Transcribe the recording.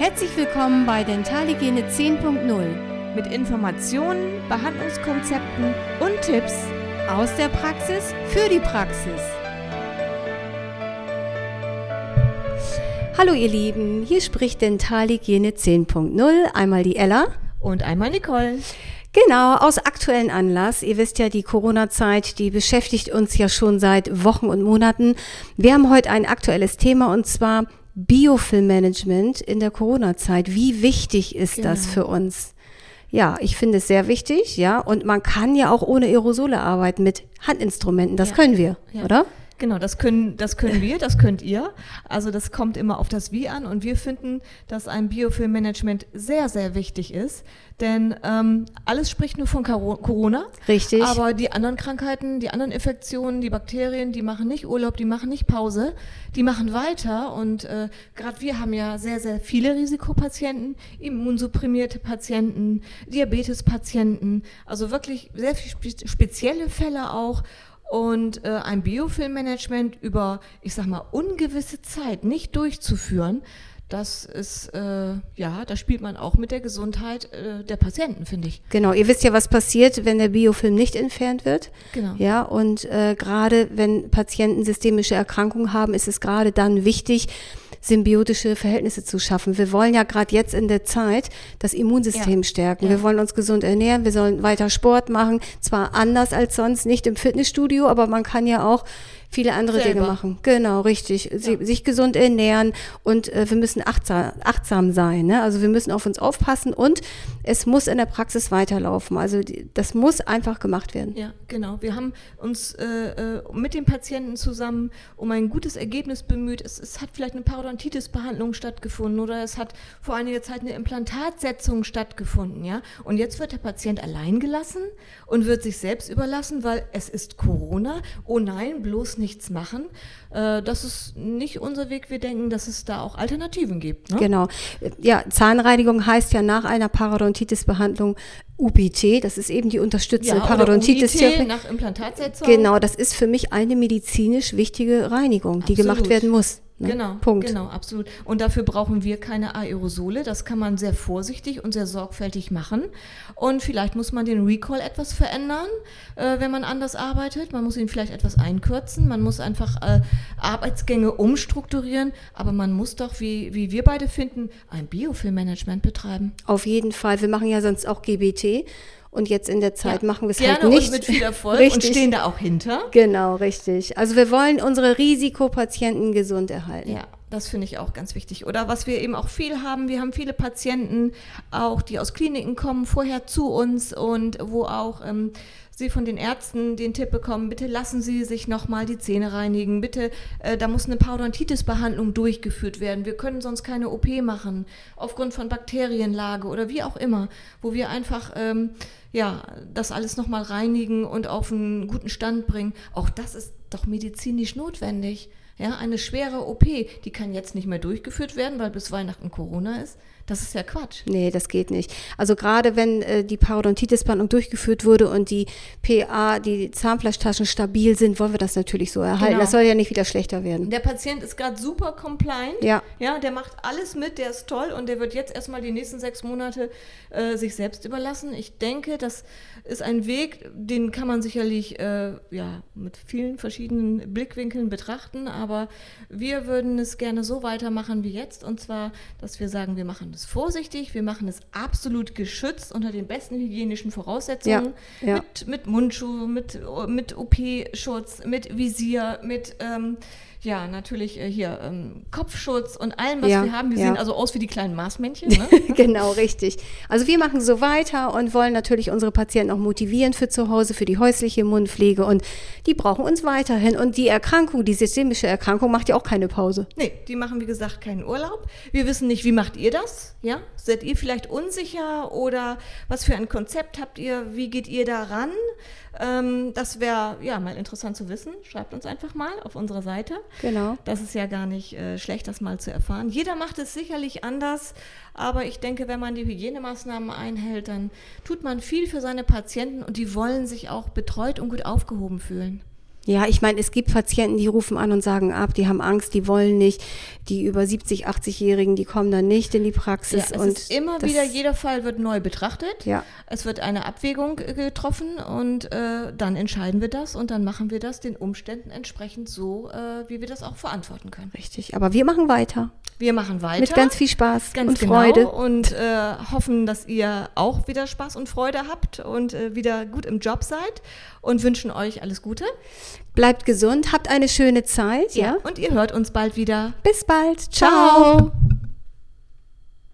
Herzlich willkommen bei Dentalhygiene 10.0 mit Informationen, Behandlungskonzepten und Tipps aus der Praxis für die Praxis. Hallo ihr Lieben, hier spricht Dentalhygiene 10.0, einmal die Ella und einmal Nicole. Genau, aus aktuellen Anlass. Ihr wisst ja, die Corona-Zeit, die beschäftigt uns ja schon seit Wochen und Monaten. Wir haben heute ein aktuelles Thema und zwar Biofilmmanagement in der Corona-Zeit. Wie wichtig ist genau. das für uns? Ja, ich finde es sehr wichtig, ja. Und man kann ja auch ohne Aerosole arbeiten mit Handinstrumenten. Das ja. können wir, ja. oder? Genau, das können, das können wir, das könnt ihr. Also das kommt immer auf das Wie an und wir finden, dass ein Biofilmmanagement sehr, sehr wichtig ist, denn ähm, alles spricht nur von Corona. Richtig. Aber die anderen Krankheiten, die anderen Infektionen, die Bakterien, die machen nicht Urlaub, die machen nicht Pause, die machen weiter und äh, gerade wir haben ja sehr, sehr viele Risikopatienten, immunsupprimierte Patienten, Diabetespatienten, also wirklich sehr viele spezielle Fälle auch und äh, ein Biofilmmanagement über, ich sag mal, ungewisse Zeit nicht durchzuführen, das ist, äh, ja, da spielt man auch mit der Gesundheit äh, der Patienten, finde ich. Genau, ihr wisst ja, was passiert, wenn der Biofilm nicht entfernt wird. Genau. Ja, und äh, gerade wenn Patienten systemische Erkrankungen haben, ist es gerade dann wichtig, symbiotische Verhältnisse zu schaffen. Wir wollen ja gerade jetzt in der Zeit das Immunsystem ja. stärken. Ja. Wir wollen uns gesund ernähren, wir sollen weiter Sport machen, zwar anders als sonst, nicht im Fitnessstudio, aber man kann ja auch viele andere Selber. Dinge machen. Genau, richtig. Sie, ja. Sich gesund ernähren und äh, wir müssen achtsam, achtsam sein. Ne? Also wir müssen auf uns aufpassen und es muss in der Praxis weiterlaufen. Also die, das muss einfach gemacht werden. Ja, genau. Wir haben uns äh, äh, mit den Patienten zusammen um ein gutes Ergebnis bemüht. Es, es hat vielleicht eine Parodontitis-Behandlung stattgefunden oder es hat vor einiger Zeit eine Implantatsetzung stattgefunden. Ja? Und jetzt wird der Patient allein gelassen und wird sich selbst überlassen, weil es ist Corona. Oh nein, bloß nichts machen. Äh, das ist nicht unser Weg. Wir denken, dass es da auch Alternativen gibt. Ne? Genau. Ja, Zahnreinigung heißt ja nach einer Parodontitis-Behandlung UBT, das ist eben die unterstützte ja, Parodontitis. UIT nach Implantatsetzung. Genau, das ist für mich eine medizinisch wichtige Reinigung, die gemacht werden muss. Ne? Genau, Punkt. Genau, absolut. Und dafür brauchen wir keine Aerosole. Das kann man sehr vorsichtig und sehr sorgfältig machen. Und vielleicht muss man den Recall etwas verändern, äh, wenn man anders arbeitet. Man muss ihn vielleicht etwas einkürzen. Man muss einfach äh, Arbeitsgänge umstrukturieren. Aber man muss doch, wie, wie wir beide finden, ein Biofilmmanagement betreiben. Auf jeden Fall. Wir machen ja sonst auch GBT. Und jetzt in der Zeit ja, machen wir es halt nicht. Und mit viel Erfolg richtig. und stehen da auch hinter. Genau, richtig. Also wir wollen unsere Risikopatienten gesund erhalten. Ja, das finde ich auch ganz wichtig. Oder was wir eben auch viel haben, wir haben viele Patienten, auch die aus Kliniken kommen, vorher zu uns und wo auch ähm, sie von den Ärzten den Tipp bekommen, bitte lassen Sie sich nochmal die Zähne reinigen, bitte, äh, da muss eine Parodontitis-Behandlung durchgeführt werden, wir können sonst keine OP machen, aufgrund von Bakterienlage oder wie auch immer, wo wir einfach ähm, ja, das alles nochmal reinigen und auf einen guten Stand bringen. Auch das ist doch medizinisch notwendig. Ja, eine schwere OP, die kann jetzt nicht mehr durchgeführt werden, weil bis Weihnachten Corona ist. Das ist ja Quatsch. Nee, das geht nicht. Also gerade wenn äh, die Parodontitis-Behandlung durchgeführt wurde und die PA, die Zahnfleischtaschen stabil sind, wollen wir das natürlich so erhalten. Genau. Das soll ja nicht wieder schlechter werden. Der Patient ist gerade super compliant. Ja. Ja, der macht alles mit, der ist toll und der wird jetzt erstmal die nächsten sechs Monate äh, sich selbst überlassen. Ich denke, das ist ein Weg, den kann man sicherlich äh, ja, mit vielen verschiedenen Blickwinkeln betrachten, aber wir würden es gerne so weitermachen wie jetzt und zwar, dass wir sagen, wir machen es vorsichtig, wir machen es absolut geschützt unter den besten hygienischen Voraussetzungen. Ja, ja. Mit, mit Mundschuh, mit, mit OP-Schutz, mit Visier, mit ähm, ja, natürlich äh, hier ähm, Kopfschutz und allem, was ja, wir haben. Wir ja. sehen also aus wie die kleinen Marsmännchen. Ne? genau, richtig. Also wir machen so weiter und wollen natürlich unsere Patienten auch motivieren für zu Hause, für die häusliche Mundpflege und die brauchen uns weiterhin. Und die Erkrankung, die systemische Erkrankung, macht ja auch keine Pause. Nee, die machen, wie gesagt, keinen Urlaub. Wir wissen nicht, wie macht ihr das? Ja? Seid ihr vielleicht unsicher oder was für ein Konzept habt ihr? Wie geht ihr daran? Ähm, das wäre ja mal interessant zu wissen. Schreibt uns einfach mal auf unserer Seite. Genau. Das ist ja gar nicht äh, schlecht, das mal zu erfahren. Jeder macht es sicherlich anders, aber ich denke, wenn man die Hygienemaßnahmen einhält, dann tut man viel für seine Patienten und die wollen sich auch betreut und gut aufgehoben fühlen. Ja, ich meine, es gibt Patienten, die rufen an und sagen ab, die haben Angst, die wollen nicht. Die über 70, 80-Jährigen, die kommen dann nicht in die Praxis. Ja, es und ist immer wieder, jeder Fall wird neu betrachtet. Ja. Es wird eine Abwägung getroffen und äh, dann entscheiden wir das und dann machen wir das den Umständen entsprechend so, äh, wie wir das auch verantworten können. Richtig, aber wir machen weiter. Wir machen weiter. Mit ganz viel Spaß ganz und genau Freude. Und äh, hoffen, dass ihr auch wieder Spaß und Freude habt und äh, wieder gut im Job seid und wünschen euch alles Gute. Bleibt gesund, habt eine schöne Zeit. Ja. ja. Und ihr hört uns bald wieder. Bis bald. Ciao. Ciao.